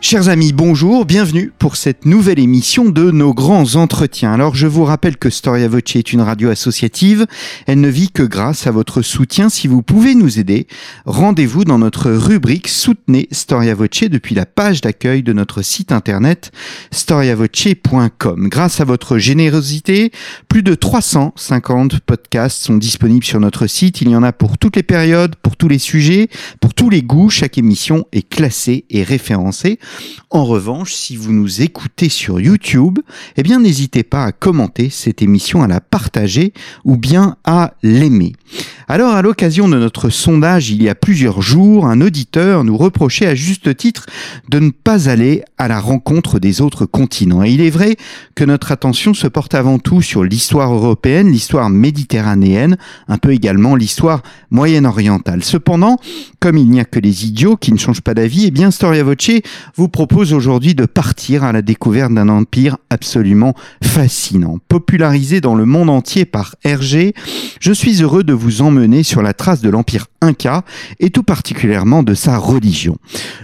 Chers amis, bonjour, bienvenue pour cette nouvelle émission de nos grands entretiens. Alors je vous rappelle que Storia Voce est une radio associative, elle ne vit que grâce à votre soutien. Si vous pouvez nous aider, rendez-vous dans notre rubrique Soutenez Storia Voce depuis la page d'accueil de notre site internet storiavoce.com. Grâce à votre générosité, plus de 350 podcasts sont disponibles sur notre site. Il y en a pour toutes les périodes, pour tous les sujets, pour tous les goûts. Chaque émission est classée et référencée. En revanche, si vous nous écoutez sur YouTube, eh bien n'hésitez pas à commenter cette émission, à la partager ou bien à l'aimer. Alors, à l'occasion de notre sondage il y a plusieurs jours, un auditeur nous reprochait à juste titre de ne pas aller à la rencontre des autres continents. Et il est vrai que notre attention se porte avant tout sur l'histoire européenne, l'histoire méditerranéenne, un peu également l'histoire moyen-orientale. Cependant, comme il n'y a que les idiots qui ne changent pas d'avis, eh bien Storia Voce vous propose aujourd'hui de partir à la découverte d'un empire absolument fascinant. Popularisé dans le monde entier par Hergé, je suis heureux de vous emmener sur la trace de l'empire Inca et tout particulièrement de sa religion.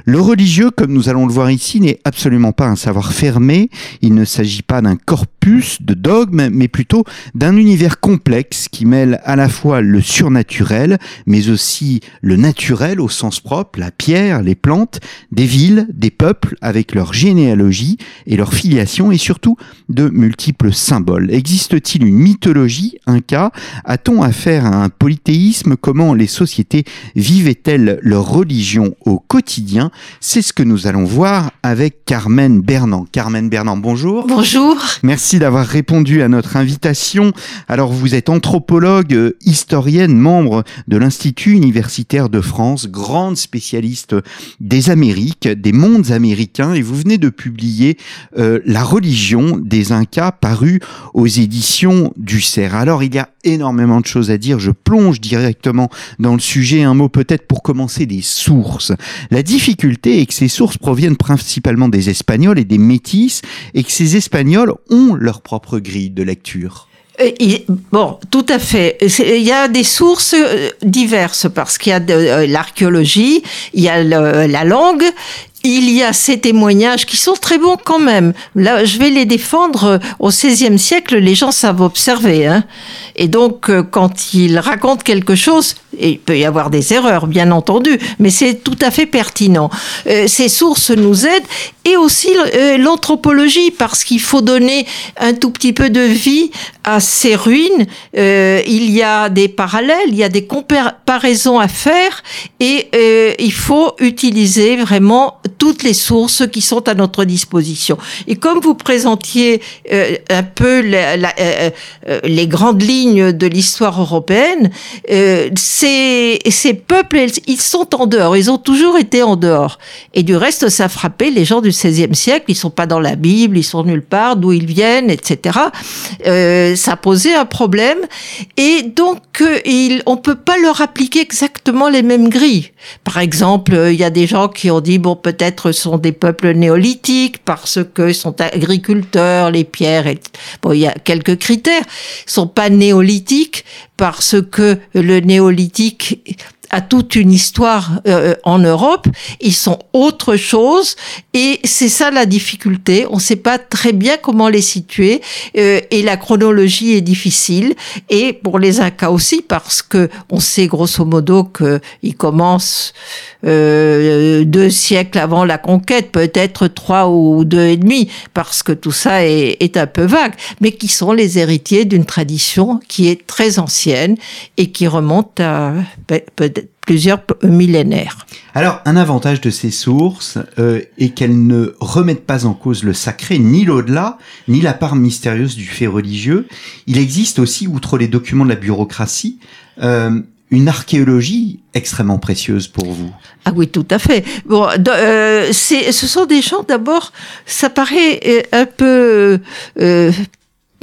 Le religieux, comme nous allons le voir ici, n'est absolument pas un savoir fermé, il ne s'agit pas d'un corpus de dogmes, mais plutôt d'un univers complexe qui mêle à la fois le surnaturel, mais aussi le naturel au sens propre, la pierre, les plantes, des villes, des peuples avec leur généalogie et leur filiation et surtout de multiples symboles. Existe-t-il une mythologie Inca A-t-on affaire à un polythéisme? Comment les sociétés vivaient-elles leur religion au quotidien? C'est ce que nous allons voir avec Carmen Bernand. Carmen Bernand, bonjour. Bonjour. Merci d'avoir répondu à notre invitation. Alors vous êtes anthropologue, historienne, membre de l'Institut universitaire de France, grande spécialiste des Amériques, des mondes américains, et vous venez de publier euh, La religion des Incas, paru aux éditions du CERF. Alors il y a énormément de choses à dire, je plonge directement dans le sujet. Un mot peut-être pour commencer des sources. La difficulté est que ces sources proviennent principalement des Espagnols et des Métis, et que ces Espagnols ont leur propre grille de lecture. Euh, bon, tout à fait. Il y a des sources euh, diverses parce qu'il y a de l'archéologie, il y a la langue, il y a ces témoignages qui sont très bons quand même. Là, je vais les défendre. Au XVIe siècle, les gens savent observer. Hein. Et donc, quand ils racontent quelque chose, il peut y avoir des erreurs, bien entendu, mais c'est tout à fait pertinent. ces sources nous aident et aussi l'anthropologie, parce qu'il faut donner un tout petit peu de vie à ces ruines, euh, il y a des parallèles, il y a des comparaisons à faire et euh, il faut utiliser vraiment toutes les sources qui sont à notre disposition. Et comme vous présentiez euh, un peu euh, euh, les grandes lignes de l'histoire européenne, ces, peuples, ils sont en dehors, ils ont toujours été en dehors. Et du reste, ça frappait les gens du XVIe siècle, ils sont pas dans la Bible, ils sont nulle part, d'où ils viennent, etc. Ça posait un problème et donc il, on peut pas leur appliquer exactement les mêmes grilles. Par exemple, il y a des gens qui ont dit bon peut-être sont des peuples néolithiques parce que sont agriculteurs, les pierres. Bon, il y a quelques critères. Ils sont pas néolithiques parce que le néolithique a toute une histoire euh, en Europe. Ils sont autre chose et c'est ça la difficulté. On ne sait pas très bien comment les situer euh, et la chronologie est difficile. Et pour les Incas aussi parce que on sait grosso modo qu'ils commencent euh, deux siècles avant la conquête, peut-être trois ou deux et demi, parce que tout ça est, est un peu vague, mais qui sont les héritiers d'une tradition qui est très ancienne et qui remonte à peut-être plusieurs millénaires. Alors, un avantage de ces sources euh, est qu'elles ne remettent pas en cause le sacré, ni l'au-delà, ni la part mystérieuse du fait religieux. Il existe aussi, outre les documents de la bureaucratie, euh, une archéologie extrêmement précieuse pour vous. Ah oui, tout à fait. Bon, euh, ce sont des gens d'abord, ça paraît euh, un peu euh,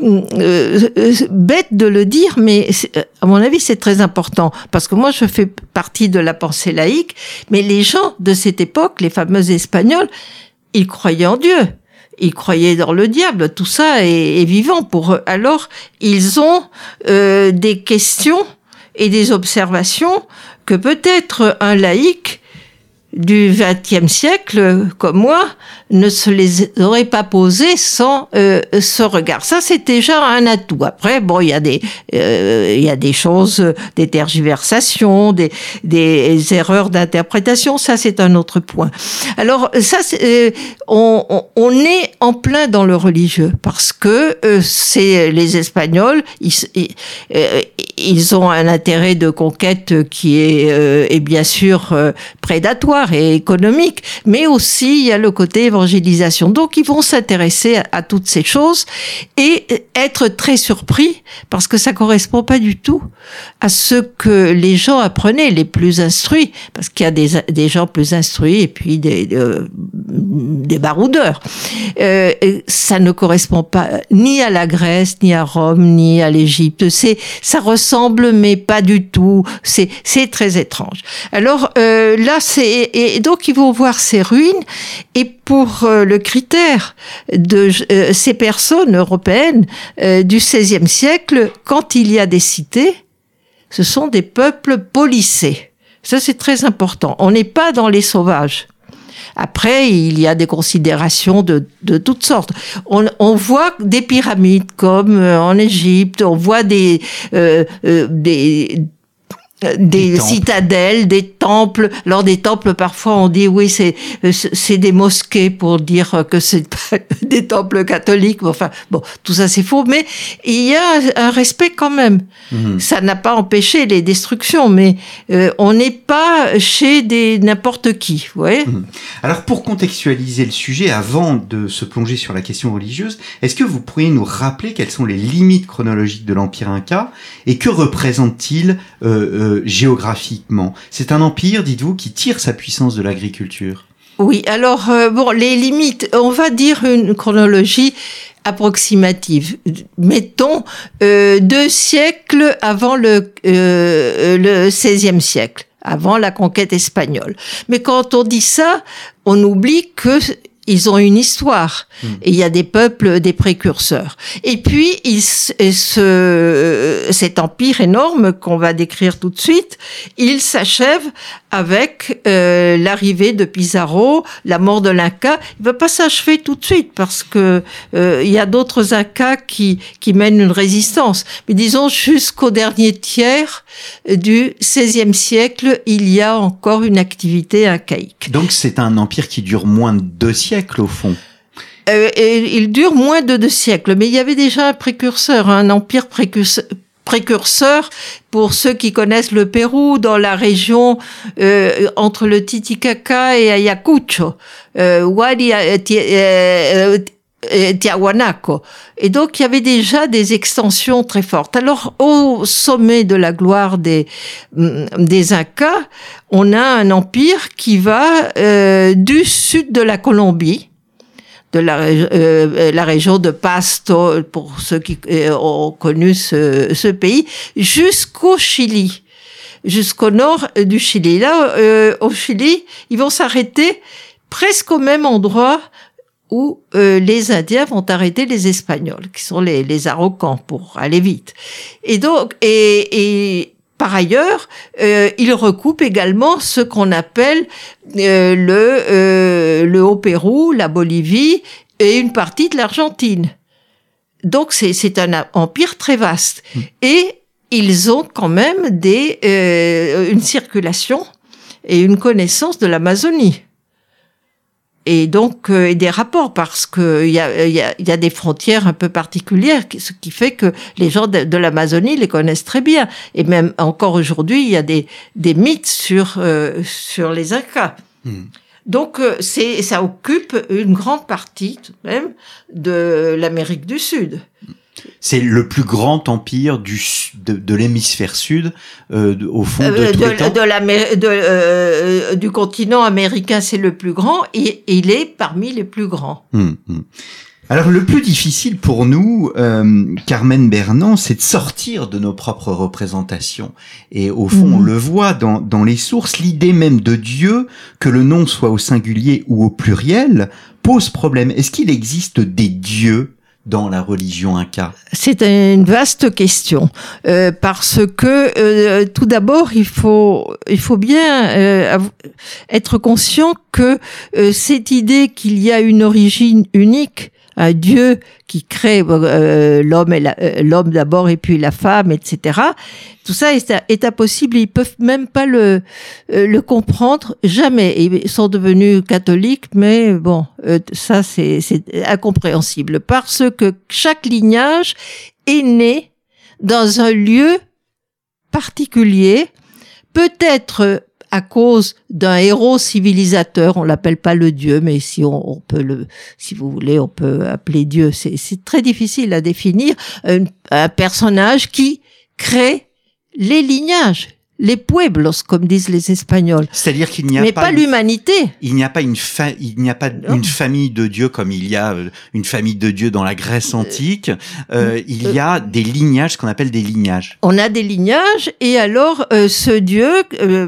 euh, bête de le dire, mais à mon avis, c'est très important. Parce que moi, je fais partie de la pensée laïque, mais les gens de cette époque, les fameux Espagnols, ils croyaient en Dieu. Ils croyaient dans le diable. Tout ça est, vivant pour eux. Alors, ils ont euh, des questions et des observations que peut-être un laïc du XXe siècle, comme moi, ne se les aurait pas posées sans euh, ce regard. Ça, c'est déjà un atout. Après, bon, il y a des, euh, il y a des choses, des tergiversations, des, des erreurs d'interprétation. Ça, c'est un autre point. Alors, ça, euh, on, on, est en plein dans le religieux parce que c'est les Espagnols, ils, ils, ont un intérêt de conquête qui est, est bien sûr prédatoire et économique, mais aussi il y a le côté évangélisation. Donc ils vont s'intéresser à, toutes ces choses et être très surpris parce que ça correspond pas du tout à ce que les gens apprenaient, les plus instruits, parce qu'il y a des, des, gens plus instruits et puis des, des baroudeurs. Euh, ça ne correspond pas ni à la Grèce, ni à Rome, ni à l'Égypte. C'est, ça ressemble, mais pas du tout. C'est, c'est très étrange. Alors euh, là, c'est et, donc ils vont voir ces ruines et pour euh, le critère de euh, ces personnes européennes euh, du XVIe siècle, quand il y a des cités, ce sont des peuples policés. Ça c'est très important. On n'est pas dans les sauvages. Après, il y a des considérations de, de toutes sortes. On, voit des pyramides comme en Égypte, on voit des, euh, des des, citadelles, des temples. Lors des temples, parfois, on dit oui, c'est c'est des mosquées pour dire que c'est des temples catholiques. Enfin, bon, tout ça c'est faux, mais il y a un respect quand même. Mhm. Ça n'a pas empêché les destructions, mais euh, on n'est pas chez des n'importe qui. Vous voyez? Mhm. Alors, pour contextualiser le sujet, avant de se plonger sur la question religieuse, est-ce que vous pourriez nous rappeler quelles sont les limites chronologiques de l'Empire Inca et que représente-t-il euh, euh géographiquement. C'est un empire, dites-vous, qui tire sa puissance de l'agriculture. Oui, alors, euh, bon, les limites, on va dire une chronologie approximative. Mettons euh, deux siècles avant le, euh, le 16e siècle, avant la conquête espagnole. Mais quand on dit ça, on oublie que ils ont une histoire. Hmm. Et il y a des peuples, des précurseurs. Et puis, il, ce, cet empire énorme qu'on va décrire tout de suite, il s'achève avec euh, l'arrivée de Pizarro, la mort de l'Inca. Il va pas s'achever tout de suite parce que euh, il y a d'autres Incas qui, qui mènent une résistance. Mais disons jusqu'au dernier tiers du XVIe siècle, il y a encore une activité incaïque. Donc c'est un empire qui dure moins de deux siècles au fond. Euh, et il dure moins de deux siècles, mais il y avait déjà un précurseur, un empire précurseur, précurseur pour ceux qui connaissent le Pérou dans la région euh, entre le Titicaca et Ayacucho, euh, euh, euh, euh, Tiahuanaco. Et donc il y avait déjà des extensions très fortes. Alors au sommet de la gloire des mm, des Incas, on a un empire qui va du sud de la Colombie de la, euh, la région de Pasto, pour ceux qui euh, ont connu ce, ce pays, jusqu'au Chili, jusqu'au nord du Chili. Là, euh, au Chili, ils vont s'arrêter presque au même endroit où les Indiens vont arrêter les Espagnols, qui sont les, les Araucans, pour aller vite. Et donc, et, et par ailleurs, euh, il recoupe également ce qu'on appelle euh, le, euh, le Haut-Pérou, la Bolivie et une partie de l'Argentine. Donc c'est un empire très vaste. Hmm. Et ils ont quand même des, une circulation et une connaissance de l'Amazonie et donc euh, des rapports parce que il y a, y, a, y a, des frontières un peu particulières, ce qui fait que les gens de, l'Amazonie les connaissent très bien. Et même encore aujourd'hui, il y a des, des mythes sur euh, sur les Incas. Hmm. Donc euh, c'est ça occupe une grande partie tout de même de l'Amérique du Sud. C'est le plus grand empire du, de, de l'hémisphère sud, euh, au fond de, euh, de, de euh, du continent américain, c'est le plus grand et, il est parmi les plus grands. Hum, hum. Alors le plus difficile pour nous, euh, Carmen Bernand, c'est de sortir de nos propres représentations. Et au fond, on Mhm. le voit dans, dans les sources, l'idée même de Dieu, que le nom soit au singulier ou au pluriel, pose problème. Est-ce qu'il existe des dieux? Dans la religion inca C'est une vaste question euh, parce que euh, tout d'abord il faut il faut bien euh, être conscient que euh, cette idée qu'il y a une origine unique, un Dieu qui crée euh, l'homme et euh, l'homme d'abord et puis la femme, etc. Tout ça est, est impossible. Ils peuvent même pas le euh, le comprendre jamais. Ils sont devenus catholiques, mais bon, euh, ça c'est incompréhensible parce que chaque lignage est né dans un lieu particulier, peut-être à cause d'un héros civilisateur, on l'appelle pas le dieu, mais si on, on peut le, si vous voulez, on peut appeler dieu. C'est c'est très difficile à définir un, un personnage qui crée les lignages, les pueblos, comme disent les Espagnols, C'est-à-dire qu'il n'y a mais pas, l'humanité. il n'y a pas une fa- il n'y a pas Non. une famille de dieux comme il y a euh, une famille de dieux dans la Grèce antique. Euh, il y a des lignages, ce qu'on appelle des lignages. On a des lignages et alors euh, ce dieu euh,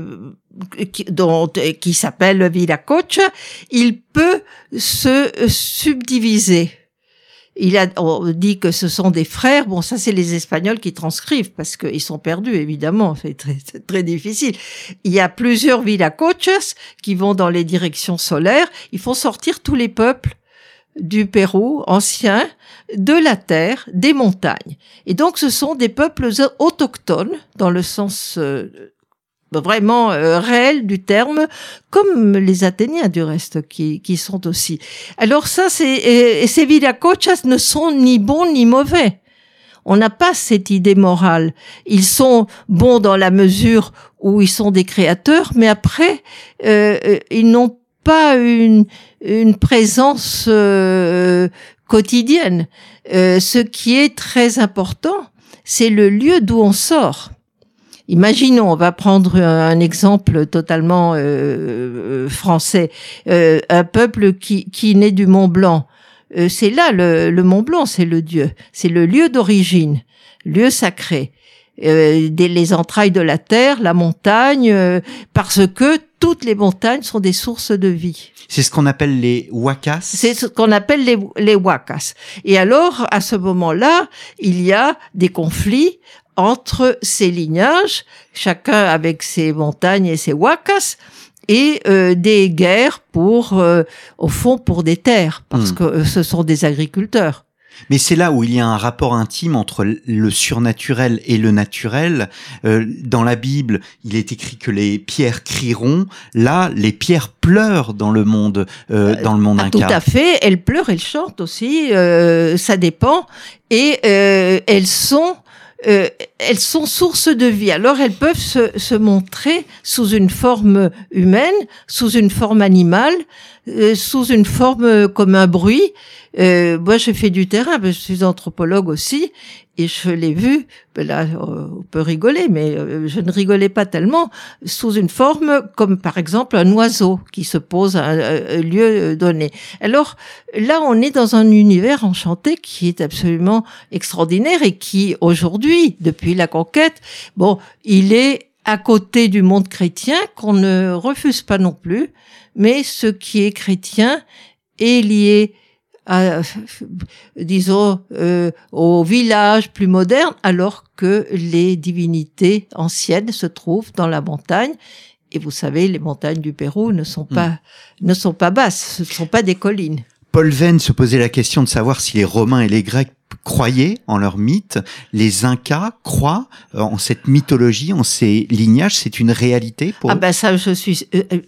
qui, dont, euh, qui s'appelle Viracocha, il peut se subdiviser. Il a, on dit que ce sont des frères. Bon, ça c'est les Espagnols qui transcrivent parce qu'ils sont perdus évidemment. C'est très, très difficile. Il y a plusieurs Viracochas qui vont dans les directions solaires. Ils font sortir tous les peuples du Pérou ancien, de la terre, des montagnes. Et donc, ce sont des peuples autochtones, dans le sens euh, vraiment euh, réel du terme, comme les Athéniens du reste, qui, qui sont aussi. Alors ça, c'est et, et ces Viracochas ne sont ni bons ni mauvais. On n'a pas cette idée morale. Ils sont bons dans la mesure où ils sont des créateurs, mais après, euh, euh, ils n'ont pas une, une présence euh, quotidienne. Euh, ce qui est très important, c'est le lieu d'où on sort. Imaginons, on va prendre un exemple totalement euh, euh, français, euh, un peuple qui, qui naît du Mont Blanc. Euh, c'est là le, le Mont Blanc, c'est le Dieu, c'est le lieu d'origine, lieu sacré. Euh, des, les entrailles de la terre, la montagne, euh, parce que toutes les montagnes sont des sources de vie. C'est ce qu'on appelle les wakas. C'est ce qu'on appelle les, les wakas. Et alors, à ce moment-là, il y a des conflits entre ces lignages, chacun avec ses montagnes et ses wakas, et euh, des guerres pour, euh, au fond, pour des terres, parce Hmm. que euh, ce sont des agriculteurs. Mais c'est là où il y a un rapport intime entre le surnaturel et le naturel. Euh, dans la Bible, il est écrit que les pierres crieront. Là, les pierres pleurent dans le monde, euh, dans le monde Ah, tout inca. à fait. Elles pleurent, elles chantent aussi. euh, ça dépend. Et euh, elles sont, euh, elles sont source de vie. Alors elles peuvent se, se montrer sous une forme humaine, sous une forme animale, euh, sous une forme euh, comme un bruit. Euh, moi, j'ai fait du terrain, que je suis anthropologue aussi, et je l'ai vu. ben Là, euh, on peut rigoler, mais euh, je ne rigolais pas tellement. Sous une forme comme, par exemple, un oiseau qui se pose à un, lieu donné. Alors là, on est dans un univers enchanté qui est absolument extraordinaire et qui, aujourd'hui, depuis la conquête, bon, il est à côté du monde chrétien qu'on ne refuse pas non plus, mais ce qui est chrétien est lié à, disons, euh, au village plus moderne, alors que les divinités anciennes se trouvent dans la montagne. Et vous savez, les montagnes du Pérou ne sont pas, ne sont pas basses, ce ne sont pas des collines. Paul Venn se posait la question de savoir si les Romains et les Grecs croyaient en leur mythe. Les Incas croient euh, en cette mythologie, en ces lignages. C'est une réalité pour Ah eux ben ça, je suis, euh, euh,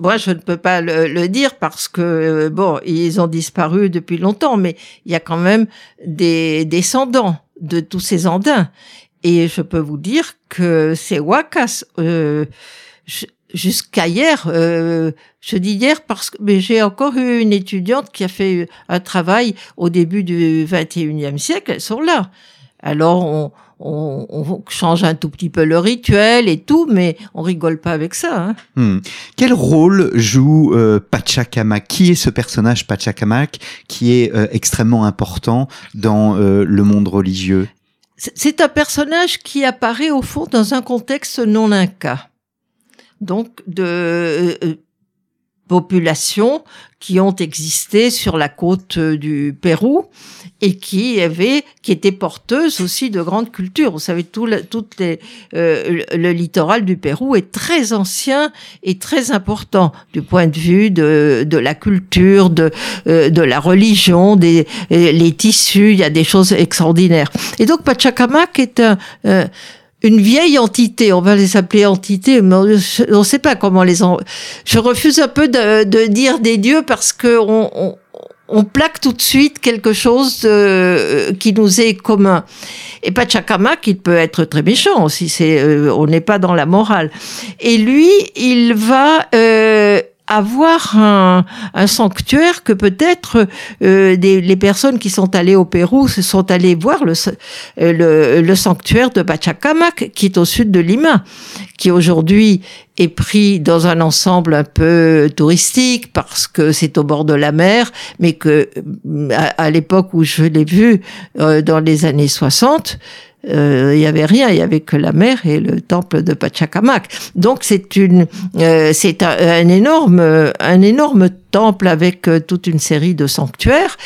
moi je ne peux pas le, le dire parce que bon, ils ont disparu depuis longtemps, mais il y a quand même des descendants de tous ces andins, et je peux vous dire que ces wakas, euh, je- jusqu'à hier, euh, je dis hier parce que mais j'ai encore eu une étudiante qui a fait un travail au début du 21e siècle, elles sont là. Alors on, on, change un tout petit peu le rituel et tout, mais on rigole pas avec ça. Hein. Hmm. Quel rôle joue euh, Pachacamac? Qui est ce personnage Pachacamac qui est euh, extrêmement important dans euh, le monde religieux? C'est un personnage qui apparaît au fond dans un contexte non inca. Donc de populations qui ont existé sur la côte euh, du Pérou et qui avaient, qui étaient porteuses aussi de grandes cultures. Vous savez, tout le, toutes les, euh, littoral du Pérou est très ancien et très important du point de vue de, de la culture, de, euh, de la religion, des les tissus. Il y a des choses extraordinaires. Et donc Pachacamac est un une vieille entité, on va les appeler entités, mais on ne sait pas comment les... En... Je refuse un peu de, de, dire des dieux parce que on, on, on, plaque tout de suite quelque chose euh, qui nous est commun. Et Pachacamac, il peut être très méchant aussi, c'est, euh, on n'est pas dans la morale. Et lui, il va... Euh, avoir un, sanctuaire que peut-être euh, les personnes qui sont allées au Pérou se sont allées voir le, euh, le, le, sanctuaire de Pachacamac qui est au sud de Lima, qui aujourd'hui est pris dans un ensemble un peu touristique parce que c'est au bord de la mer, mais que à, l'époque où je l'ai vu euh, dans les années 60, euh, il y avait rien, il y avait que la mer et le temple de Pachacamac. Donc c'est une, euh, c'est un, énorme, un énorme temple avec euh, toute une série de sanctuaires.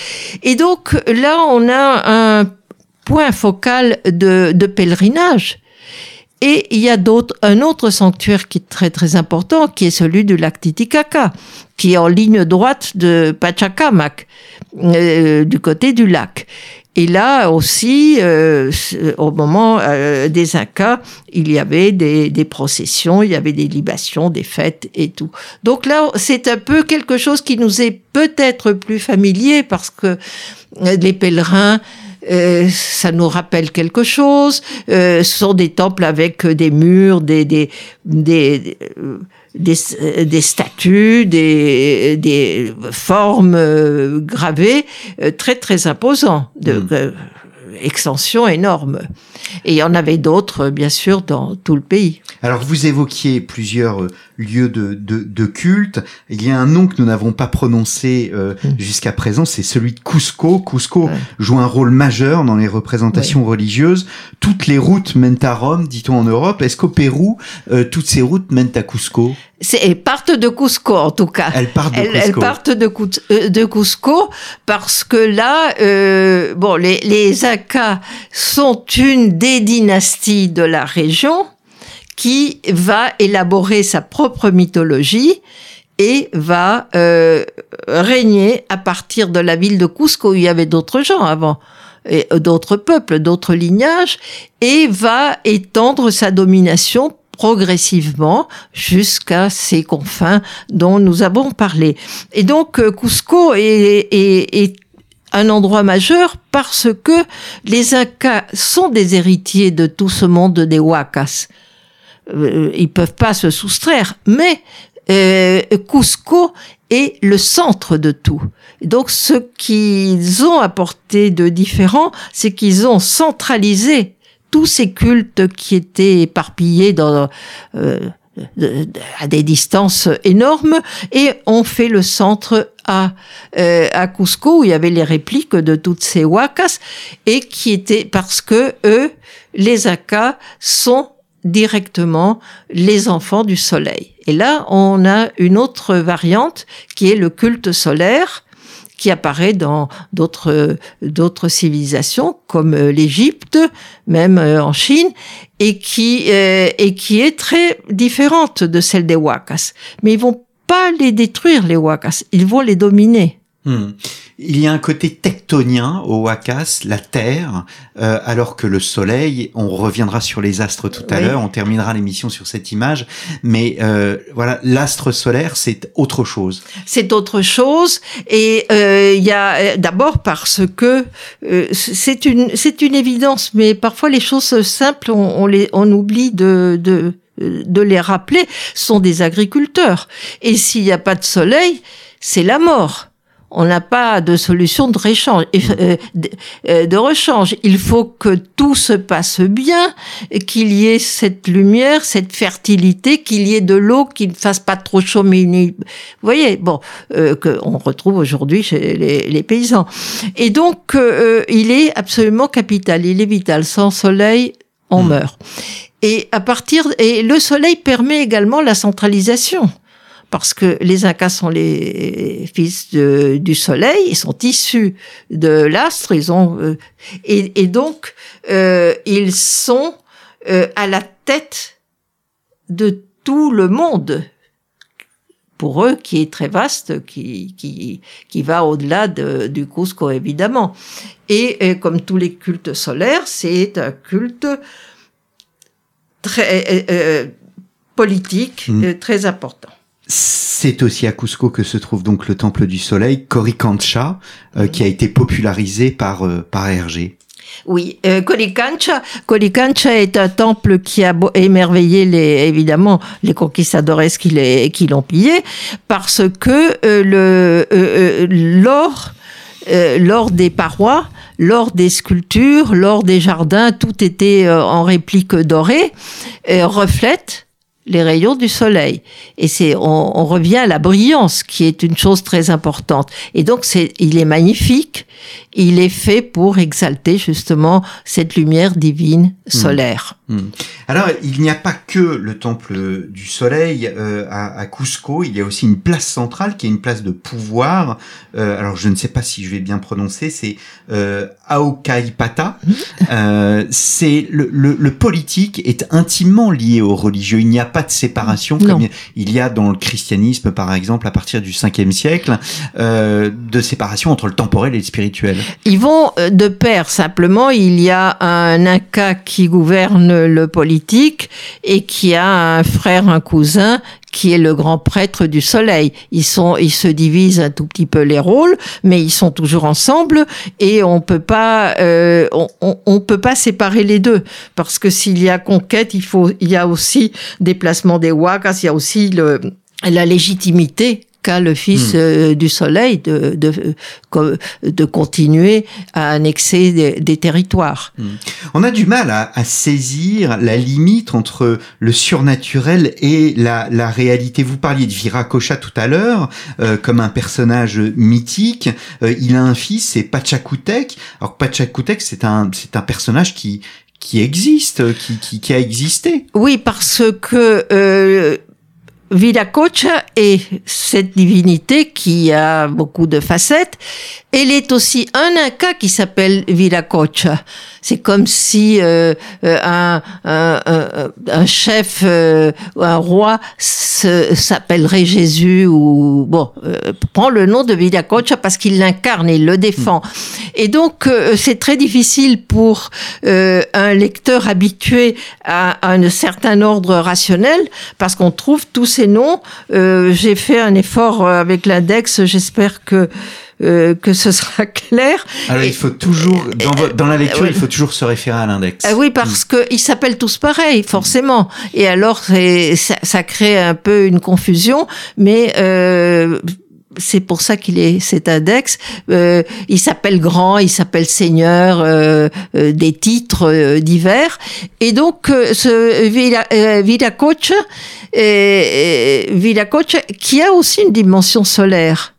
Et donc là, on a un point focal de, de pèlerinage. Et il y a d'autres, un autre sanctuaire qui est très très important, qui est celui du lac Titicaca, qui est en ligne droite de Pachacamac, du côté du lac. Et là aussi, euh, au moment euh, des Incas, il y avait des, des, processions, il y avait des libations, des fêtes et tout. Donc là, c'est un peu quelque chose qui nous est peut-être plus familier parce que euh, les pèlerins, euh, ça nous rappelle quelque chose. Euh, ce sont des temples avec des murs, des des des, des, des statues, des, des formes euh, gravées euh, très très imposants, de mmh. extension énorme. Et il y en avait d'autres, bien sûr, dans tout le pays. Alors, vous évoquiez plusieurs lieu de, de, de, culte. Il y a un nom que nous n'avons pas prononcé euh, mm. jusqu'à présent, c'est celui de Cusco. Cusco joue un rôle majeur dans les représentations religieuses. Toutes les routes mènent à Rome, dit-on en Europe. Est-ce qu'au Pérou, euh, toutes ces routes mènent à Cusco? Elles partent de Cusco en tout cas. Elles partent de Cusco. Elles partent de, euh, de Cusco parce que là, euh, bon, les, les Incas sont une des dynasties de la région qui va élaborer sa propre mythologie et va euh, régner à partir de la ville de Cusco où il y avait d'autres gens avant et euh, d'autres peuples, d'autres lignages et va étendre sa domination progressivement jusqu'à ces confins dont nous avons parlé. Et donc euh, Cusco est, est, est un endroit majeur parce que les Incas sont des héritiers de tout ce monde des Huacas. Euh, ils peuvent pas se soustraire, mais euh, Cusco est le centre de tout. Donc ce qu'ils ont apporté de différent, c'est qu'ils ont centralisé tous ces cultes qui étaient éparpillés dans euh, à des distances énormes et ont fait le centre à euh, à Cusco où il y avait les répliques de toutes ces huacas et qui étaient parce que eux les Akas sont directement les enfants du soleil. Et là, on a une autre variante qui est le culte solaire qui apparaît dans d'autres d'autres civilisations comme euh, l'Égypte, même euh, en Chine, et qui euh, et qui est très différente de celle des Wakas. Mais ils vont pas les détruire les Wakas, ils vont les dominer. Hmm. Il y a un côté tectonien au Wakas, la Terre, euh, alors que le Soleil, on reviendra sur les astres tout à l'heure, on terminera l'émission sur cette image, mais euh, voilà, l'astre solaire, c'est autre chose. C'est autre chose, et euh, il y a d'abord parce que c'est une c'est une évidence, mais parfois les choses simples, on, on les on oublie de, de de les rappeler, sont des agriculteurs. Et s'il n'y a pas de soleil, c'est la mort on n'a pas de solution de réchange, euh, euh, de, rechange. Il faut que tout se passe bien, qu'il y ait cette lumière, cette fertilité, qu'il y ait de l'eau, qu'il ne fasse pas trop chaud. Mais vous voyez, bon, euh, qu'on retrouve aujourd'hui chez les, paysans. Et donc, euh, il est absolument capital. Il est vital. Sans soleil, on hmm. meurt. Et à partir et le soleil permet également la centralisation parce que les Incas sont les fils du soleil, ils sont issus de l'astre, ils ont euh, et, donc euh, ils sont euh, à la tête de tout le monde pour eux qui est très vaste, qui qui qui va au-delà du Cusco évidemment. Et, comme tous les cultes solaires, c'est un culte très politique, mmh. très important. C'est aussi à Cusco que se trouve donc le temple du soleil, Coricancha, euh, qui a été popularisé par, euh, par Hergé. Oui, euh, Coricancha, est un temple qui a émerveillé les, évidemment les conquistadores qui, qui l'ont pillé, parce que euh, le l'or, l'or des parois, l'or des sculptures, l'or des jardins, tout était en réplique dorée, reflète les rayons du soleil. Et c'est, on, revient à la brillance, qui est une chose très importante. Et donc, c'est, il est magnifique. Il est fait pour exalter justement cette lumière divine hmm. solaire. Hmm. Alors, il n'y a pas que le temple du soleil euh, à, à, Cusco. Il y a aussi une place centrale qui est une place de pouvoir. Euh, alors, je ne sais pas si je vais bien prononcer. C'est euh, Aokaipata. Hmm. Euh, c'est le, le, le politique est intimement lié au religieux. Il n'y a pas de séparation comme il y a dans le christianisme, par exemple, à partir du 5e siècle, euh, de séparation entre le temporel et le spirituel. Ils vont euh, de pair, simplement. Il y a un Inca qui gouverne le politique et qui a un frère, un cousin qui est le grand prêtre du soleil. Ils sont, ils se divisent un tout petit peu les rôles, mais ils sont toujours ensemble et on peut pas, euh, on, on, peut pas séparer les deux parce que s'il y a conquête, il faut, il y a aussi déplacement des wakas, il y a aussi le, la légitimité le Fils hmm. euh, du Soleil de, de, de, continuer à annexer des, territoires. Hmm. On a du mal à, saisir la limite entre le surnaturel et la, la réalité. Vous parliez de Viracocha tout à l'heure euh, comme un personnage mythique. Euh, il a un fils, c'est Pachacutec. Alors Pachacutec, c'est un, c'est un personnage qui qui existe, qui, qui, qui, a existé. Oui, parce que Viracocha est cette divinité qui a beaucoup de facettes. Elle est aussi un Inca qui s'appelle Viracocha. C'est comme si euh, euh un, un, un, chef, euh, un roi s'appellerait Jésus ou bon euh, prend le nom de Viracocha parce qu'il l'incarne, il le défend. Hmm. Et donc c'est très difficile pour un lecteur habitué à, un certain ordre rationnel parce qu'on trouve tous ces noms. J'ai fait un effort avec l'index. J'espère que euh, que ce sera clair. Alors il faut toujours dans, dans la lecture, il faut toujours se référer à l'index. Ah oui, parce mm. que ils s'appellent tous pareil, forcément. Et alors ça, ça crée un peu une confusion, mais euh, c'est pour ça qu'il est cet index. Euh, il s'appelle grand, il s'appelle seigneur, euh, euh, des titres euh, divers. Et donc ce Vida, Coach, Vida Coach, qui a aussi une dimension solaire.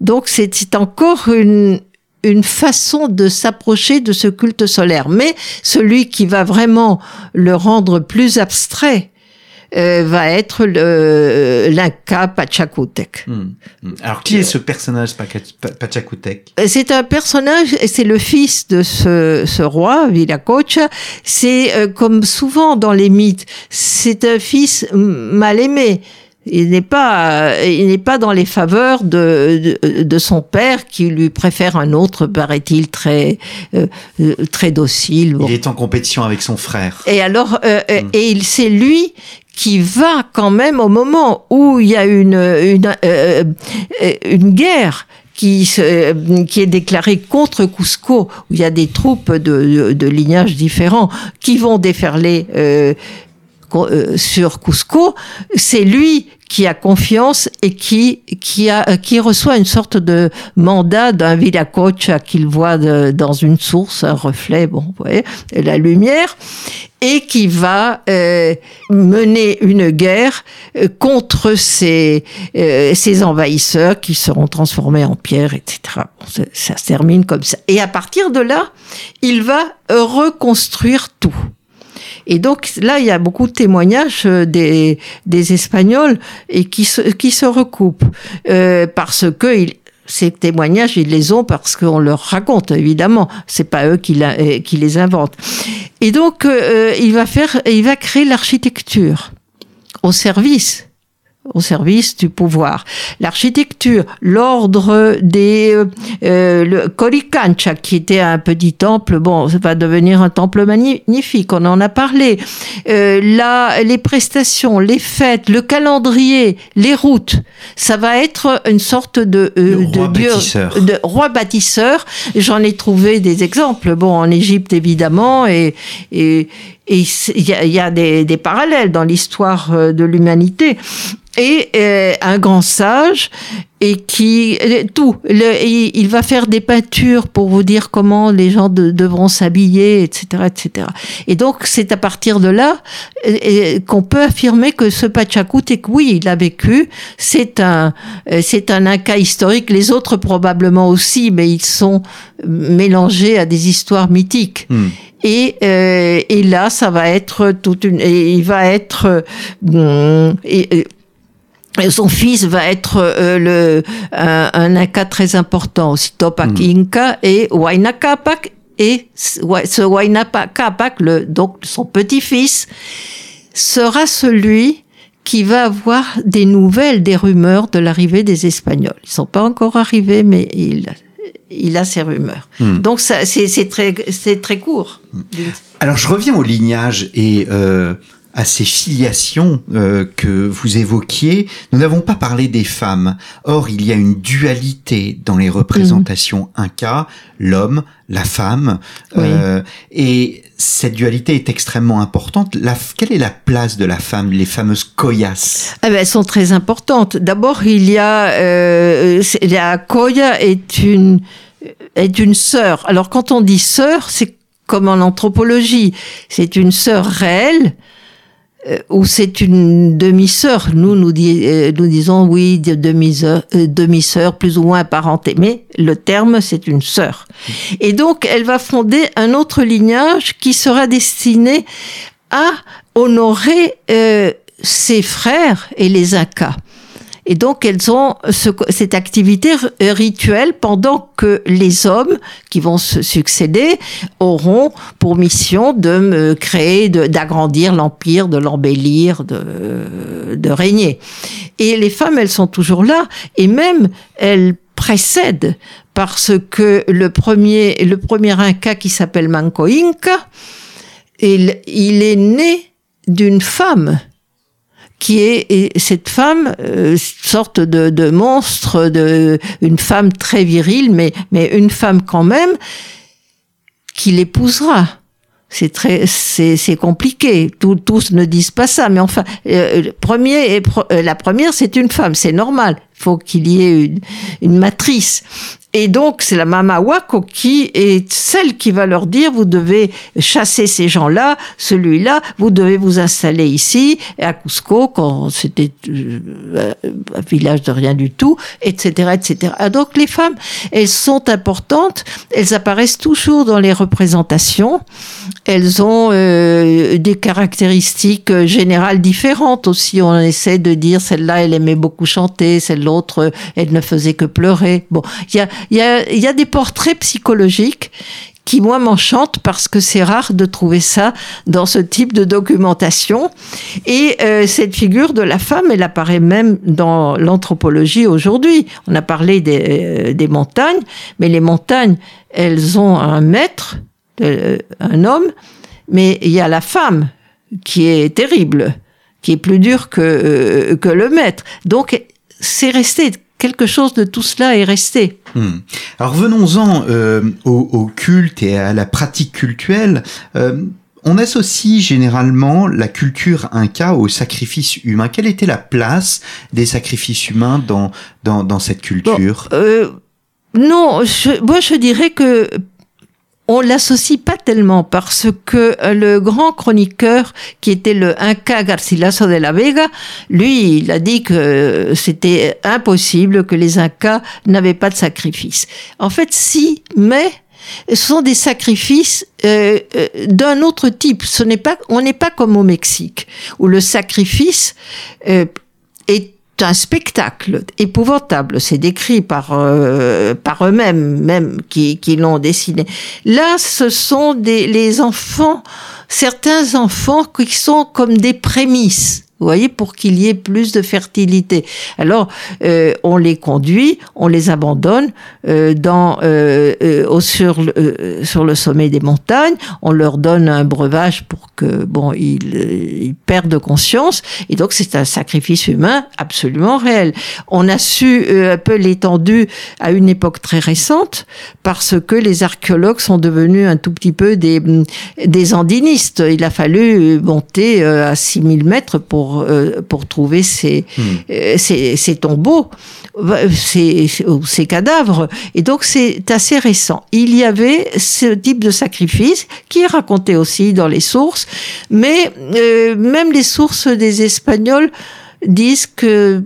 Donc c'est encore une, une façon de s'approcher de ce culte solaire. Mais celui qui va vraiment le rendre plus abstrait, euh, va être l'Inca Pachacutec. Hmm. Hmm. Alors, qui est ce personnage Pachacutec? Euh, C'est un personnage, c'est le fils de ce, ce roi, Viracocha. C'est, euh, comme souvent dans les mythes, c'est un fils mal aimé. Il n'est pas, il n'est pas dans les faveurs de, de, son père qui lui préfère un autre, paraît-il, très, euh, très docile. Il est en compétition avec son frère. Et alors, euh, euh, hmm. et c'est lui qui va quand même au moment où il y a une, une, une guerre qui, qui est déclarée contre Cusco, où il y a des troupes de, de, de lignages différents qui vont déferler euh, sur Cusco, c'est lui qui a confiance et qui qui a qui reçoit une sorte de mandat d'un Viracocha qu'il voit dans une source, un reflet, bon, vous voyez, la lumière, et qui va euh, mener une guerre euh, contre ces euh, ces envahisseurs qui seront transformés en pierre, etc. ça, ça se termine comme ça. Et à partir de là, il va reconstruire tout. Et donc là, il y a beaucoup de témoignages euh, des, des Espagnols et qui se, qui se recoupent euh, parce que ces témoignages, ils les ont parce qu'on leur raconte, évidemment. C'est pas eux qui, qui les inventent. Et donc, euh, il va faire, il va créer l'architecture au service au service du pouvoir. L'architecture, l'ordre des euh, euh le Coricancha, qui était un petit temple, bon, ça va devenir un temple magnifique, on en a parlé. Euh, là, les prestations, les fêtes, le calendrier, les routes, ça va être une sorte de, euh, de, roi de, bâtisseur. de roi bâtisseur. J'en ai trouvé des exemples, bon, en Égypte évidemment, et, et et il y a, y a des, des, parallèles dans l'histoire euh, de l'humanité. Et euh, un grand sage et qui euh, tout il, va faire des peintures pour vous dire comment les gens de, devront s'habiller etc etc et donc c'est à partir de là qu'on peut affirmer que ce Pachakutik oui il a vécu. C'est un c'est un Inca historique. Les autres probablement aussi mais ils sont mélangés à des histoires mythiques. Hmm. Et, euh, et là, ça va être toute une. Et il va être. Euh, et, son fils va être euh, le, un, un, Inca très important aussi, Topak mm. Inca et Huayna Capac. Et ce Huayna Capac, le, donc son petit-fils, sera celui qui va avoir des nouvelles, des rumeurs de l'arrivée des Espagnols. Ils sont pas encore arrivés, mais il, il a ses rumeurs. Hmm. Donc c'est très, très court. Hmm. Alors je reviens au lignage et euh, à ces filiations euh, que vous évoquiez. Nous n'avons pas parlé des femmes. Or, il y a une dualité dans les représentations un cas, l'homme, la femme. Euh, et cette dualité est extrêmement importante. La, quelle est la place de la femme, les fameuses koyas? Ah ben, Elles sont très importantes. D'abord, il y a... Euh, la koya est une, est une sœur. Alors, quand on dit sœur, c'est comme en anthropologie. C'est une sœur réelle euh, ou c'est une demi-sœur. Nous, nous, euh, disons oui, demi-sœur, euh, demi-sœur, plus ou moins apparentée. Mais le terme, c'est une sœur. Et donc, elle va fonder un autre lignage qui sera destiné à honorer ses frères et les Incas. Et donc, elles ont ce, cette activité rituelle pendant que les hommes qui vont se succéder auront pour mission de me créer, d'agrandir l'empire, de l'embellir, de, de régner. Et les femmes, elles sont toujours là, et même elles précèdent parce que le premier, le premier Inca qui s'appelle Manco Inca, il, il est né d'une femme qui est cette femme, euh, sorte de, de, monstre, de une femme très virile, mais mais une femme quand même qui l'épousera. C'est très, c'est, c'est compliqué. Tous, tous ne disent pas ça, mais enfin, euh, premier et euh, la première, c'est une femme, c'est normal. Faut qu'il y ait une, matrice. Et donc, c'est la Mama Wako qui est celle qui va leur dire, vous devez chasser ces gens-là, celui-là, vous devez vous installer ici, à Cusco, quand c'était euh, un village de rien du tout, etc., etc. Ah, donc, les femmes, elles sont importantes, elles apparaissent toujours dans les représentations, elles ont euh, des caractéristiques générales différentes aussi. On essaie de dire, celle-là, elle aimait beaucoup chanter, elle ne faisait que pleurer. Bon, il y a des portraits psychologiques qui moi m'enchantent parce que c'est rare de trouver ça dans ce type de documentation. Et euh, cette figure de la femme, elle apparaît même dans l'anthropologie aujourd'hui. On a parlé des, euh, montagnes, mais les montagnes, elles ont un maître, euh, un homme, mais il y a la femme qui est terrible, qui est plus dure que, que le maître. Donc c'est resté quelque chose de tout cela est resté. Hmm. Alors venons-en euh, au, au, culte et à la pratique cultuelle. Euh, on associe généralement la culture inca au sacrifice humain. Quelle était la place des sacrifices humains dans, dans, dans cette culture? euh, Non, je, moi je dirais que on l'associe pas tellement parce que le grand chroniqueur qui était le Inca Garcilaso de la Vega, lui, il a dit que c'était impossible que les Incas n'avaient pas de sacrifice. En fait, si, mais ce sont des sacrifices euh, euh, d'un autre type. Ce n'est pas, on n'est pas comme au Mexique où le sacrifice euh, est un spectacle épouvantable. C'est décrit par euh, par eux-mêmes, même qui, qui l'ont dessiné. Là, ce sont des les enfants, certains enfants qui sont comme des prémices vous voyez, pour qu'il y ait plus de fertilité. Alors, euh, on les conduit, on les abandonne euh, dans, euh, euh au, sur, euh, sur le sommet des montagnes, on leur donne un breuvage pour que, bon, ils, ils perdent conscience, et donc c'est un sacrifice humain absolument réel. On a su un peu l'étendue à une époque très récente, parce que les archéologues sont devenus un tout petit peu des, des andinistes. Il a fallu monter à 6000 mètres pour pour, euh, pour trouver ces, Hmm. euh, ces, ces tombeaux, euh, ces, cadavres. Et donc c'est assez récent. Il y avait ce type de sacrifice qui est raconté aussi dans les sources, mais euh, même les sources des Espagnols disent que,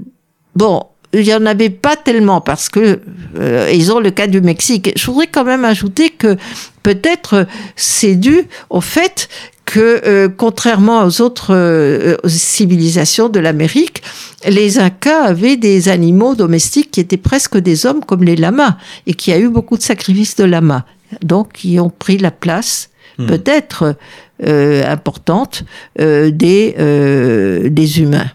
bon, il y en avait pas tellement parce que euh, ils ont le cas du Mexique. Je voudrais quand même ajouter que peut-être c'est dû au fait que euh, contrairement aux autres euh, civilisations de l'Amérique, les Incas avaient des animaux domestiques qui étaient presque des hommes comme les lamas et qui a eu beaucoup de sacrifices de lamas. Donc qui ont pris la place Hmm. peut-être euh, importante euh, des euh, des humains.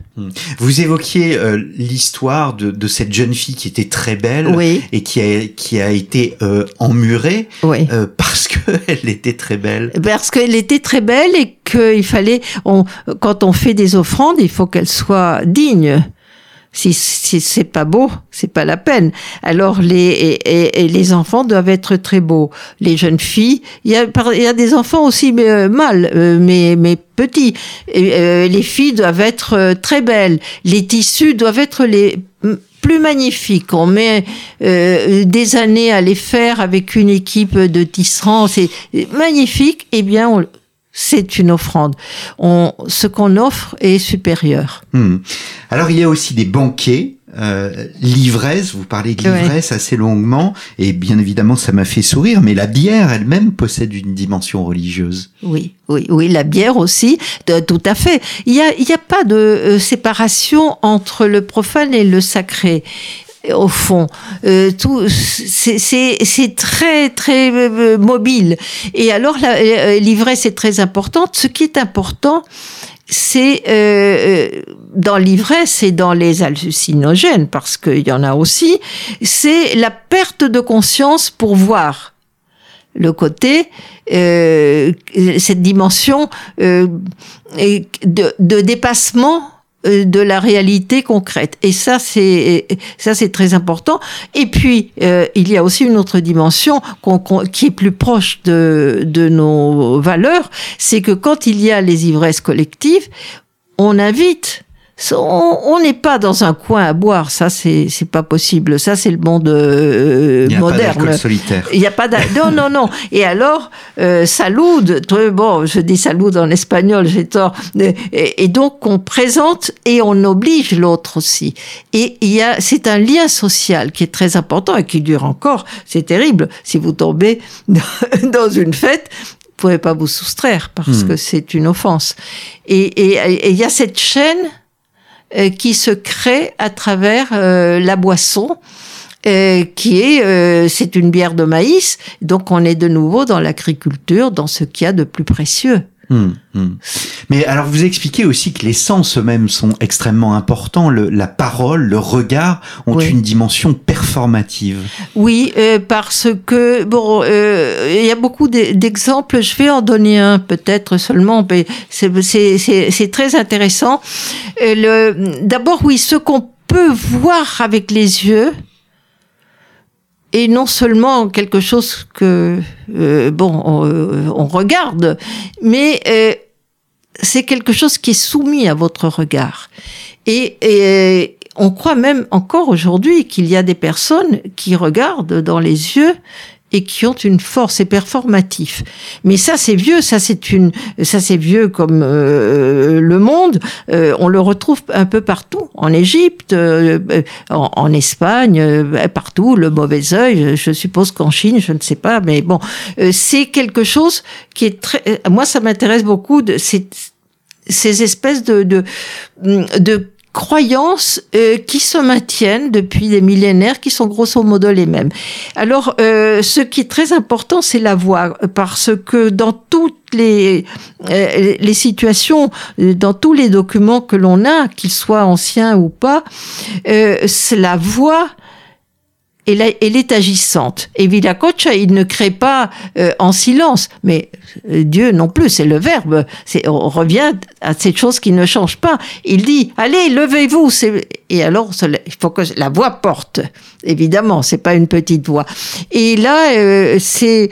Vous évoquiez euh, l'histoire de, de cette jeune fille qui était très belle Oui, et qui a, qui a été euh, emmurée oui. euh, parce qu'elle était très belle. Parce qu'elle était très belle et qu'il fallait, on, quand on fait des offrandes, il faut qu'elles soient dignes. Si, si c'est pas beau, c'est pas la peine. Alors les les enfants doivent être très beaux. Les jeunes filles, il y a il y a des enfants aussi mais, euh, mâles, euh, mais mais petits. Et, euh, les filles doivent être euh, très belles. Les tissus doivent être les plus magnifiques. On met euh, des années à les faire avec une équipe de tisserands. C'est magnifique. Eh bien, on- c'est une offrande. On, ce qu'on offre est supérieur. Hmm. Alors il y a aussi des banquets. Euh, l'ivresse, vous parlez de Ouais. l'ivresse assez longuement, et bien évidemment ça m'a fait sourire, mais la bière elle-même possède une dimension religieuse. Oui, oui, oui, la bière aussi, de- tout à fait. Il y a, il y a pas de euh, séparation entre le profane et le sacré. Au fond, Euh, tout, c'est- très très euh, mobile. Et alors euh, l'ivresse est très importante. Ce qui est important, c'est euh, euh, dans l'ivresse et dans les hallucinogènes, parce qu'il y en a aussi, c'est la perte de conscience pour voir le côté, euh, cette dimension euh, de, de dépassement euh, de la réalité concrète. Et ça, c'est ça, c'est très important. Et puis, euh, il y a aussi une autre dimension qui est plus proche de, de nos valeurs, c'est que quand il y a les ivresses collectives, on invite. On n'est pas dans un coin à boire, ça c'est c'est pas possible. Ça c'est le monde euh, Il n'y a pas moderne. solitaire. Il n'y a pas non non non. Et alors euh, salud, très- bon, je dis salud en espagnol, j'ai tort. Et, et donc on présente et on oblige l'autre aussi. Et il y a c'est un lien social qui est très important et qui dure encore. C'est terrible si vous tombez dans- une fête. Vous pouvez pas vous soustraire parce Hmm. que c'est une offense. Et et- et il y a cette chaîne qui se crée à travers euh, la boisson. euh, qui est, euh, c'est une bière de maïs, donc on est de nouveau dans l'agriculture, dans ce qu'il y a de plus précieux. Hmm, hmm. Mais alors vous expliquez aussi que les sens eux-mêmes sont extrêmement importants. Le- la parole, le regard ont Oui. une dimension performative. Oui, euh, parce que bon, euh, il y a beaucoup d'e- d'exemples. Je vais en donner un peut-être seulement, mais c'est c'est- c'est- c'est très intéressant. Euh, le- D'abord, oui, ce qu'on peut voir avec les yeux, est non seulement quelque chose que euh, bon on, regarde, mais c'est quelque chose qui est soumis à votre regard. Et, et on croit même encore aujourd'hui qu'il y a des personnes qui regardent dans les yeux et qui ont une force et performatif. Mais ça c'est vieux, ça c'est une, ça c'est vieux comme euh, le monde. Euh, on le retrouve un peu partout, en Égypte, euh, en, en, Espagne, partout. Le mauvais œil, je suppose qu'en Chine, je ne sais pas, mais bon, c'est quelque chose qui est très. Moi, ça m'intéresse beaucoup de ces espèces de, de, de croyances euh, qui se maintiennent depuis des millénaires, qui sont grosso modo les mêmes. Alors, euh, ce qui est très important, c'est la voix, parce que dans toutes les, euh, les situations, dans tous les documents que l'on a, qu'ils soient anciens ou pas, c'est la voix elle, est agissante. Et Villacoccia, il ne crée pas euh, en silence, mais euh, Dieu non plus, c'est le verbe. On revient à cette chose qui ne change pas. Il dit, allez, levez-vous. Et alors, il faut que la voix porte. Évidemment, c'est pas une petite voix. Et là, euh, c'est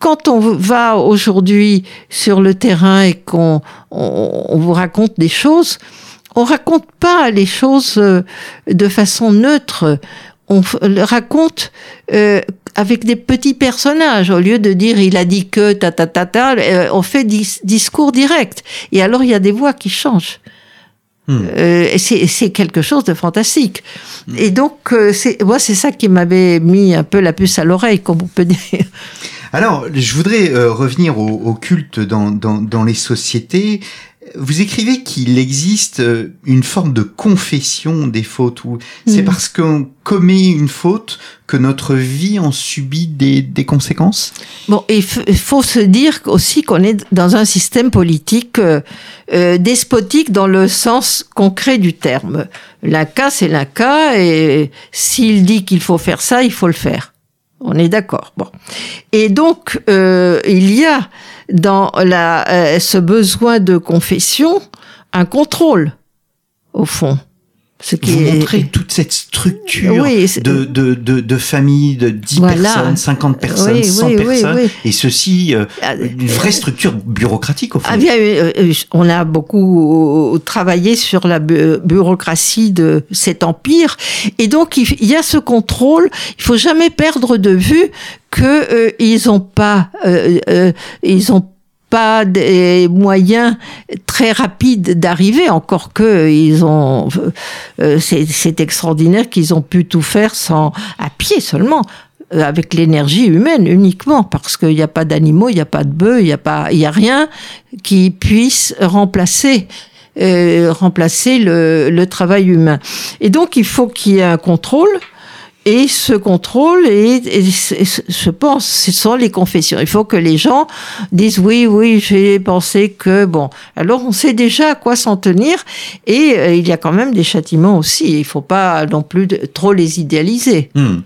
quand on va aujourd'hui sur le terrain et qu'on on vous raconte des choses, on raconte pas les choses de façon neutre on le raconte euh, avec des petits personnages. Au lieu de dire il a dit que ta ta ta ta euh, on fait discours direct. Et alors il y a des voix qui changent. Hmm. euh, c'est quelque chose de fantastique. Hmm. et donc euh, c'est moi c'est ça qui m'avait mis un peu la puce à l'oreille comme on peut dire. Alors je voudrais euh, revenir au, au culte dans, dans, dans les sociétés vous écrivez qu'il existe euh, une forme de confession des fautes. Ou c'est mm. parce qu'on commet une faute que notre vie en subit des, des conséquences? Bon, il faut se dire aussi qu'on est dans un système politique euh, euh, despotique dans le sens concret du terme. L'INCA, c'est l'INCA, et s'il dit qu'il faut faire ça, il faut le faire. On est d'accord. Bon. Et donc, euh, il y a dans la, euh, ce besoin de confession un contrôle, au fond. Ce qui Vous montrez toute cette structure de, de, de, de, famille de 10 personnes, 50 personnes, 100 personnes, et ceci, euh, ah, une vraie structure bureaucratique au fond. Ah bien, euh, on a beaucoup travaillé sur la bureaucratie de cet empire, et donc il y a ce contrôle, il faut jamais perdre de vue que euh, ils ont pas, ils ont pas des moyens très rapides d'arriver, encore que ils ont, euh, c'est extraordinaire qu'ils ont pu tout faire sans, à pied seulement euh, avec l'énergie humaine uniquement, parce qu'il n'y a pas d'animaux, il n'y a pas de bœufs, il n'y a pas, il y a rien qui puisse remplacer euh, remplacer le, le travail humain. Et donc il faut qu'il y ait un contrôle et ce contrôle, et, je pense, ce sont les confessions. Il faut que les gens disent oui, oui, j'ai pensé que bon. Alors on sait déjà à quoi s'en tenir, et euh, il y a quand même des châtiments aussi. Il faut pas non plus trop les idéaliser. Hmm.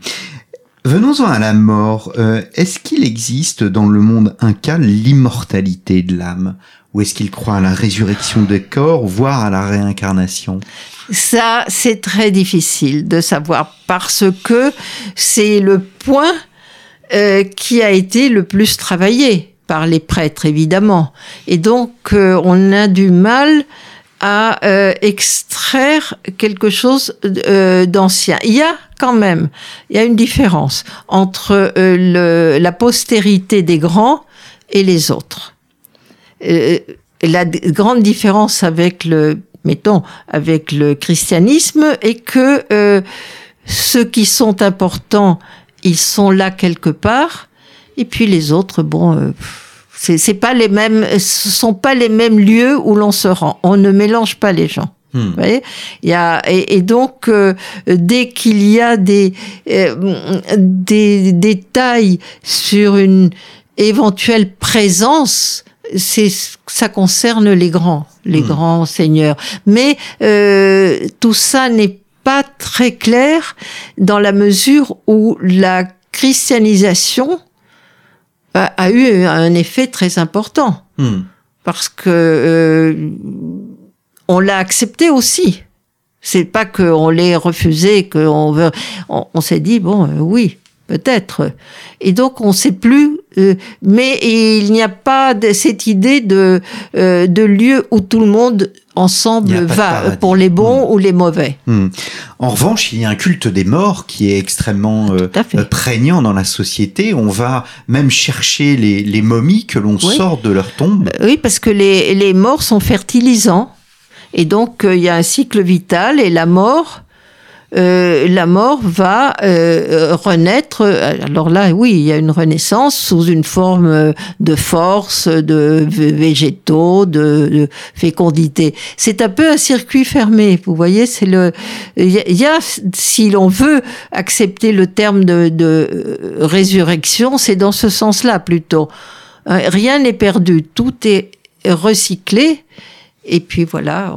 Venons-en à la mort. Euh, est-ce qu'il existe dans le monde inca l'immortalité de l'âme? Ou est-ce qu'il croit à la résurrection des corps, voire à la réincarnation? Ça, c'est très difficile de savoir parce que c'est le point euh, qui a été le plus travaillé par les prêtres, évidemment. Et donc, euh, on a du mal à euh, extraire quelque chose euh, d'ancien. Il y a quand même, il y a une différence entre euh, le, la postérité des grands et les autres. la grande différence avec le, mettons, avec le christianisme est que ceux qui sont importants, ils sont là quelque part, et puis les autres, bon. C'est pas les mêmes, ce sont pas les mêmes lieux où l'on se rend. On ne mélange pas les gens. Hmm. Vous voyez? Il y a, et, donc, euh, dès qu'il y a des, euh, des détails sur une éventuelle présence, c'est ça concerne les grands, les hmm. grands seigneurs. Mais euh, tout ça n'est pas très clair dans la mesure où la christianisation a, eu un effet très important. Hmm. Parce que euh, on l'a accepté aussi. C'est pas qu'on l'ait refusé, qu'on veut. On, s'est dit bon, euh, oui, peut-être. Et donc on ne sait plus. Euh, mais il n'y a pas de, cette idée de euh, de lieu où tout le monde ensemble va pour les bons hmm. ou les mauvais. Hmm. En revanche, il y a un culte des morts qui est extrêmement prégnant dans la société. On va même chercher les, les momies que l'on sort de leur tombe. oui, parce que les, les morts sont fertilisants. Et donc, euh, il y a un cycle vital et la mort, euh, la mort va euh, renaître. Alors là, oui, il y a une renaissance sous une forme de force, de végétaux, de, fécondité. C'est un peu un circuit fermé. Vous voyez, c'est le. Il y, a, si l'on veut accepter le terme de, de résurrection, c'est dans ce sens-là plutôt. Rien n'est perdu, tout est recyclé et puis voilà,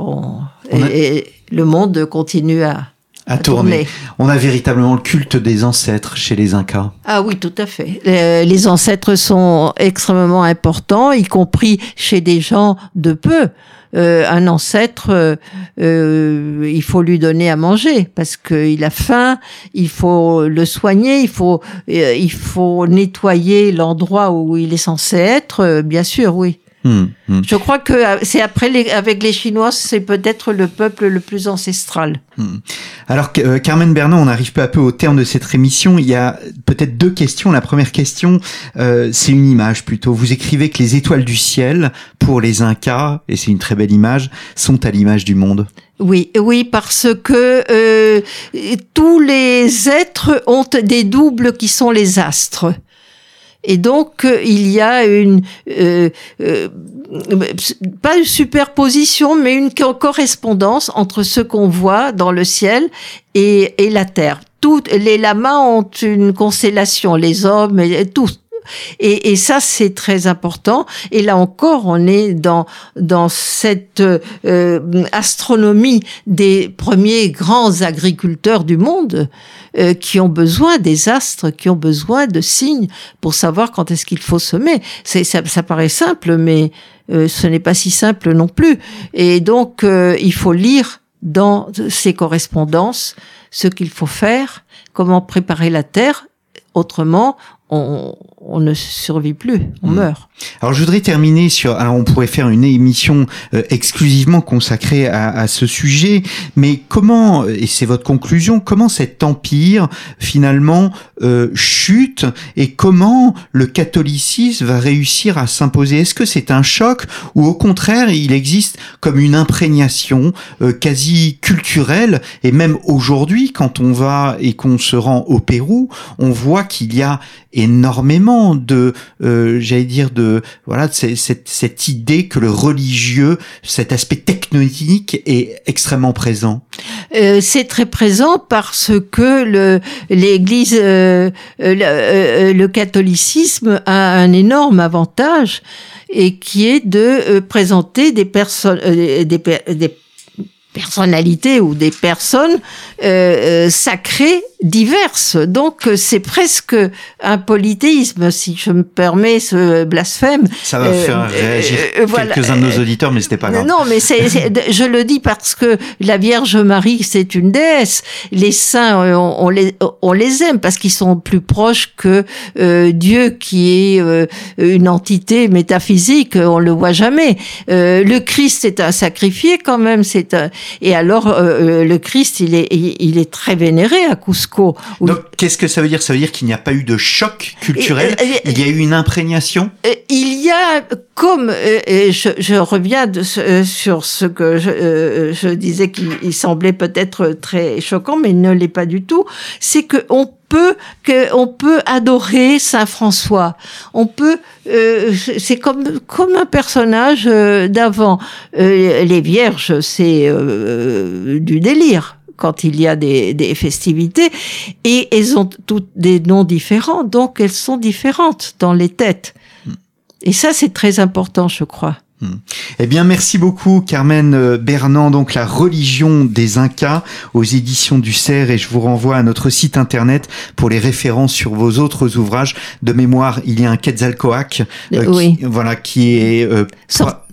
le monde continue à, à, tourner. On a véritablement le culte des ancêtres chez les Incas. Ah oui, tout à fait. Les ancêtres sont extrêmement importants, y compris chez des gens de peu. Euh, un ancêtre, euh, euh, il faut lui donner à manger parce qu'il a faim, il faut le soigner, il faut, il faut nettoyer l'endroit où il est censé être, bien sûr, oui. Hmm, hmm. Je crois que euh, c'est après les, avec les Chinois, c'est peut-être le peuple le plus ancestral. Hmm. Alors euh, Carmen Bernard, on arrive peu à peu au terme de cette émission. Il y a peut-être deux questions. La première question, euh, c'est une image plutôt. Vous écrivez que les étoiles du ciel pour les Incas, et c'est une très belle image, sont à l'image du monde. Oui, oui, parce que euh, tous les êtres ont des doubles qui sont les astres. Et donc, euh, il y a une, euh, euh, pas une superposition, mais une correspondance entre ce qu'on voit dans le ciel et, la Terre. Toutes les lamas ont une constellation, les hommes, tous, et, et, ça, c'est très important. Et là encore, on est dans dans cette euh, astronomie des premiers grands agriculteurs du monde euh, qui ont besoin des astres, qui ont besoin de signes pour savoir quand est-ce qu'il faut semer. Ça, ça paraît simple, mais euh, ce n'est pas si simple non plus. Et donc, il faut lire dans ces correspondances ce qu'il faut faire, comment préparer la terre. Autrement, on, on ne survit plus, on hmm. meurt. Alors je voudrais terminer sur, alors on pourrait faire une émission euh, exclusivement consacrée à, à, ce sujet, mais comment, et c'est votre conclusion, comment cet empire finalement euh, chute et comment le catholicisme va réussir à s'imposer? Est-ce que c'est un choc ou au contraire il existe comme une imprégnation euh, quasi culturelle? Et même aujourd'hui quand on va et qu'on se rend au Pérou, on voit qu'il y a énormément de, euh, j'allais dire de, voilà, cette, cette idée que le religieux, cet aspect technologique est extrêmement présent. Euh, c'est très présent parce que le l'Église, euh, le, le, catholicisme a un énorme avantage et qui est de présenter des personnes, des, des personnalités ou des personnes euh, sacrées diverses. Donc c'est presque un polythéisme, si je me permets ce blasphème. Ça va faire euh, réagir euh, quelques-uns de nos auditeurs, mais c'était pas grave. Non, mais c'est, je le dis parce que la Vierge Marie, c'est une déesse. Les saints, on, les, on les aime parce qu'ils sont plus proches que Dieu, qui est une entité métaphysique. On le voit jamais. le Christ est un sacrifié quand même. C'est un, et alors, euh, euh, le Christ, il est, il est très vénéré à Cusco. Donc, qu'est-ce que ça veut dire? Ça veut dire qu'il n'y a pas eu de choc culturel Il y a eu une imprégnation? Euh, Il y a, comme, et je, je reviens de sur ce que je, je disais qu'il semblait peut-être très choquant, mais il ne l'est pas du tout, c'est qu'on peut que on peut adorer Saint François. On peut euh, c'est comme comme un personnage euh, d'avant. Euh, les vierges, c'est du délire quand il y a des, des, festivités et elles ont toutes des noms différents, donc elles sont différentes dans les têtes. Hmm. Et ça, c'est très important, je crois. Hmm. Eh bien, merci beaucoup, Carmen euh, Bernand. Donc, la religion des Incas aux éditions du Cerf. Et je vous renvoie à notre site internet pour les références sur vos autres ouvrages. De mémoire, il y a un Quetzalcoatl, euh, qui, voilà, qui est euh,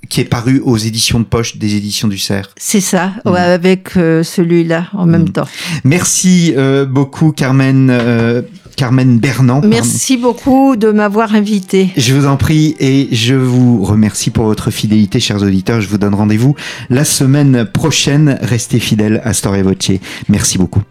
qui est paru aux éditions de poche des éditions du Cerf. C'est ça, ouais, avec euh, celui-là en même Mm. temps. Merci euh, beaucoup Carmen euh, Carmen Bernand. pardon. Merci beaucoup de m'avoir invité. Je vous en prie et je vous remercie pour votre fidélité, chers auditeurs. Je vous donne rendez-vous la semaine prochaine. Restez fidèles à Storia Voce. Merci beaucoup.